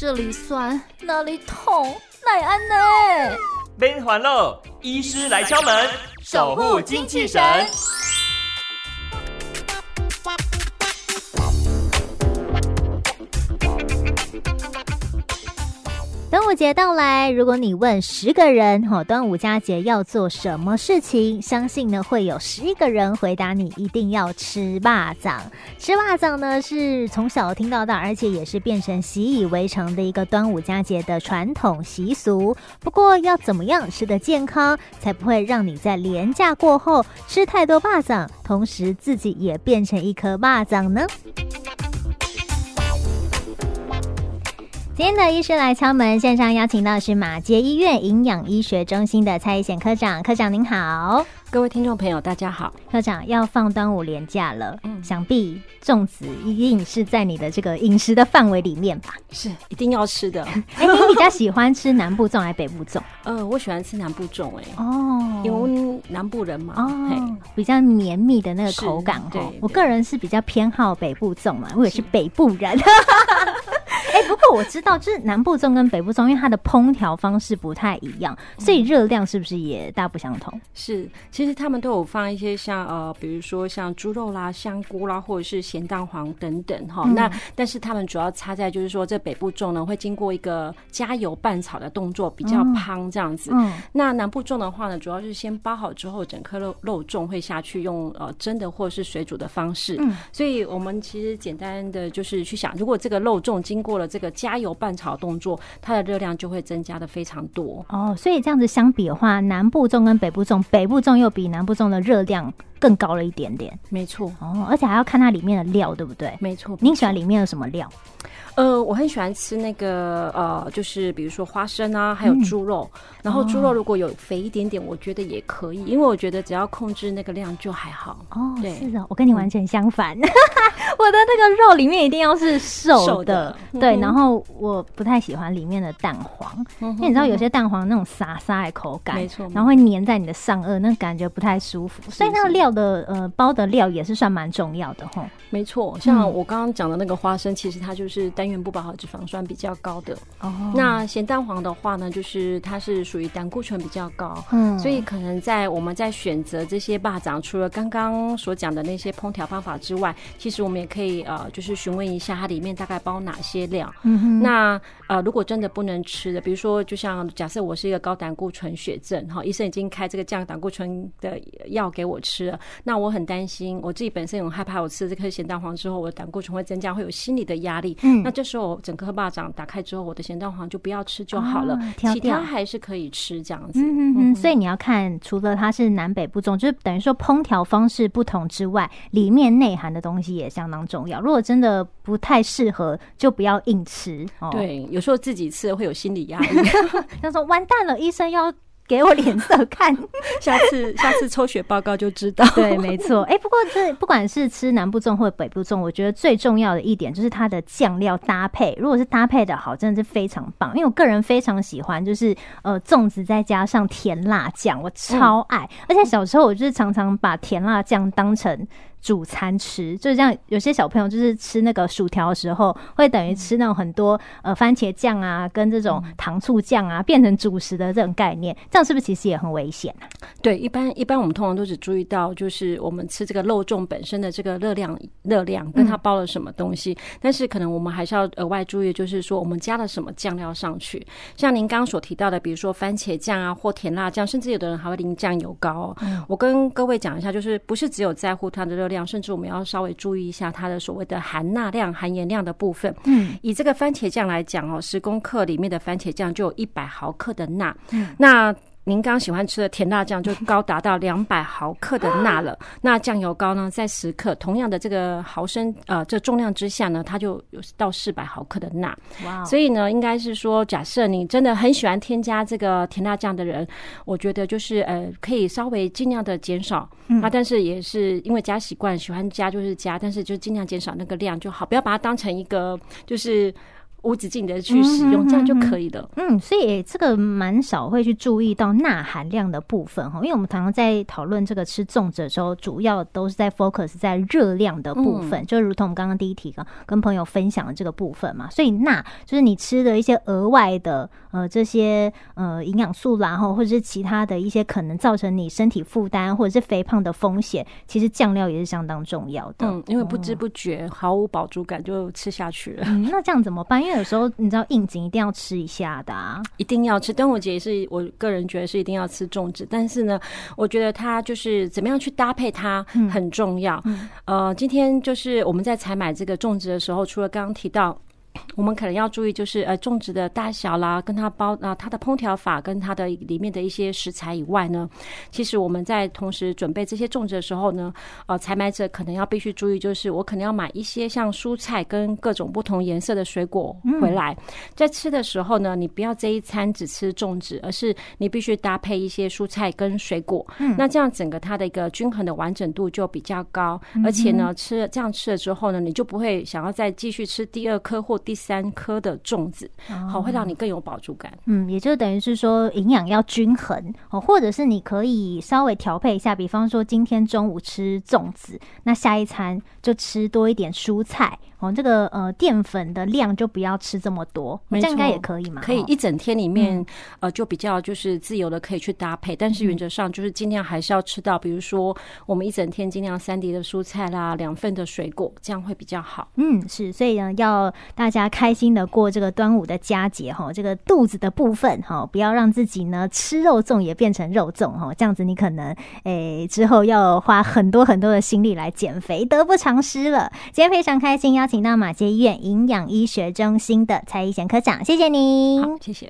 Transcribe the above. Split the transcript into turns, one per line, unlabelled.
这里酸，那里痛，奈安呢？
免烦恼，医师来敲门，守护精气神。
端午节到来，如果你问十个人，哈，端午佳节要做什么事情？相信呢会有十一个人回答你一定要吃霸掌。吃霸掌呢是从小听到大，而且也是变成习以为常的一个端午佳节的传统习俗。不过要怎么样吃得健康，才不会让你在连假过后吃太多霸掌，同时自己也变成一颗霸掌呢？今天的医师来敲门，线上邀请到是马偕医院营养医学中心的蔡逸贤科长，科长您好，
各位听众朋友大家好，
科长要放端午连假了，嗯，想必粽子一定是在你的这个饮食的范围里面吧？
是，一定要吃的。
哎、欸，你比较喜欢吃南部粽还是北部粽？
呃，我喜欢吃南部粽、欸，哎，
哦，
因为南部人嘛，
哦，比较绵密的那个口感，对，我个人是比较偏好北部粽嘛，我也是。北部人。哎、欸，不过我知道，就是南部粽跟北部粽，因为它的烹调方式不太一样，所以热量是不是也大不相同？
是，其实他们都有放一些像呃，比如说像猪肉啦、香菇啦，或者是咸蛋黄等等哈。嗯、那但是他们主要差在就是说，这北部粽呢会经过一个加油拌炒的动作，比较胖这样子。嗯。那南部粽的话呢，主要是先包好之后，整颗肉肉粽会下去用呃蒸的或者是水煮的方式。嗯。所以我们其实简单的就是去想，如果这个肉粽经过了这个加油拌炒动作，它的热量就会增加的非常多
哦。所以这样子相比的话，南部粽跟北部粽，北部粽又比南部粽的热量更高了一点点。
没错
哦，而且还要看它里面的料，对不对？
没错。
您喜欢里面有什么料？
呃，我很喜欢吃那个呃，就是比如说花生啊，还有猪肉。嗯、然后猪肉如果有肥一点点，我觉得也可以，因为我觉得只要控制那个量就还好。
哦，对是的，我跟你完全相反。嗯、我的那个肉里面一定要是瘦的，瘦的对。然后我不太喜欢里面的蛋黄，嗯、因为你知道有些蛋黄那种沙沙的口感，没错，然后会粘在你的上颚，那感觉不太舒服。是是，所以那个料的呃包的料也是算蛮重要的齁。
没错，像我刚刚讲的那个花生，其实它就是单元不饱和脂肪酸比较高的。哦。那咸蛋黄的话呢，就是它是属于胆固醇比较高。嗯。所以可能在我们在选择这些霸掌，除了刚刚所讲的那些烹调方法之外，其实我们也可以呃，就是询问一下它里面大概包哪些料。嗯哼。那呃，如果真的不能吃的，比如说，就像假设我是一个高胆固醇血症，哈，医生已经开这个降胆固醇的药给我吃了，那我很担心，我自己本身也很害怕，我吃这颗咸蛋黄之后，我的胆固醇会增加，会有心理的压力。嗯，那这时候整颗巴掌打开之后，我的咸蛋黄就不要吃就好了，其他还是可以吃这样子。嗯
嗯嗯。所以你要看，除了它是南北不中，就是等于说烹调方式不同之外，里面内涵的东西也相当重要。如果真的不太适合，就不要硬吃。哦、
对，有时候自己吃会有心理压力。
他说：“完蛋了，医生要。”给我脸色看，
下次下次抽血报告就知道。
对，没错。哎、欸，不过这不管是吃南部粽或者北部粽，我觉得最重要的一点就是它的酱料搭配。如果是搭配的好，真的是非常棒。因为我个人非常喜欢，就是呃粽子再加上甜辣酱，我超爱。嗯、而且小时候我就是常常把甜辣酱当成。主餐吃，就是这样，有些小朋友就是吃那个薯条的时候，会等于吃那种很多呃番茄酱啊，跟这种糖醋酱啊，变成主食的这种概念，这样是不是其实也很危险啊？
对，一般一般我们通常都只注意到，就是我们吃这个肉粽本身的这个热量热量跟它包了什么东西，嗯、但是可能我们还是要额外注意，就是说我们加了什么酱料上去。像您刚刚所提到的，比如说番茄酱啊，或甜辣酱，甚至有的人还会淋酱油膏哦。嗯、我跟各位讲一下，就是不是只有在乎它的热量，甚至我们要稍微注意一下它的所谓的含钠量、含盐量的部分。嗯，以这个番茄酱来讲哦，十公克里面的番茄酱就有一百毫克的钠。嗯，那。您刚喜欢吃的甜辣酱就高达到两百 毫克的钠了，那酱油膏呢，在十克同样的这个毫升呃这重量之下呢，它就有到四百毫克的钠。哇！所以呢，应该是说，假设你真的很喜欢添加这个甜辣酱的人，我觉得就是呃可以稍微尽量的减少。嗯、啊，但是也是因为加习惯，喜欢加就是加，但是就尽量减少那个量就好，不要把它当成一个就是。无止境的去使用，这样就可以了。
嗯，所以这个蛮少会去注意到钠含量的部分哈，因为我们常常在讨论这个吃粽子的时候，主要都是在 focus 在热量的部分，就如同我们刚刚第一题跟朋友分享的这个部分嘛。所以钠就是你吃的一些额外的呃这些呃营养素啦，或者是其他的一些可能造成你身体负担或者是肥胖的风险，其实酱料也是相当重要的。
嗯，因为不知不觉毫无饱足感就吃下去了。
嗯，那这样怎么办？因为有时候你知道应景一定要吃一下的啊，
一定要吃。端午节也是我个人觉得是一定要吃粽子，但是呢，我觉得它就是怎么样去搭配它很重要。嗯，呃，今天就是我们在采买这个粽子的时候，除了刚刚提到。我们可能要注意，就是呃，种植的大小啦，跟它包啊，它的烹调法跟它的里面的一些食材以外呢，其实我们在同时准备这些种植的时候呢，呃，采买者可能要必须注意，就是我可能要买一些像蔬菜跟各种不同颜色的水果回来，在吃的时候呢，你不要这一餐只吃粽子，而是你必须搭配一些蔬菜跟水果，那这样整个它的一个均衡的完整度就比较高，而且呢，吃这样吃了之后呢，你就不会想要再继续吃第二颗或第三颗的粽子，好，会让你更有饱足感。
嗯，也就等于是说营养要均衡哦，或者是你可以稍微调配一下，比方说今天中午吃粽子，那下一餐就吃多一点蔬菜。哦，这个呃淀粉的量就不要吃这么多，这样应该也可以嘛？
可以一整天里面、嗯、呃就比较就是自由的可以去搭配，但是原则上就是尽量还是要吃到，比如说我们一整天尽量三碟的蔬菜啦，两份的水果，这样会比较好。
嗯，是，所以呢，要大家大家开心的过这个端午的佳节哈，这个肚子的部分哈，不要让自己呢吃肉粽也变成肉粽哈，这样子你可能诶、之后要花很多很多的心力来减肥，得不偿失了。今天非常开心邀请到马偕医院营养医学中心的蔡一贤科长，谢谢您。
谢谢。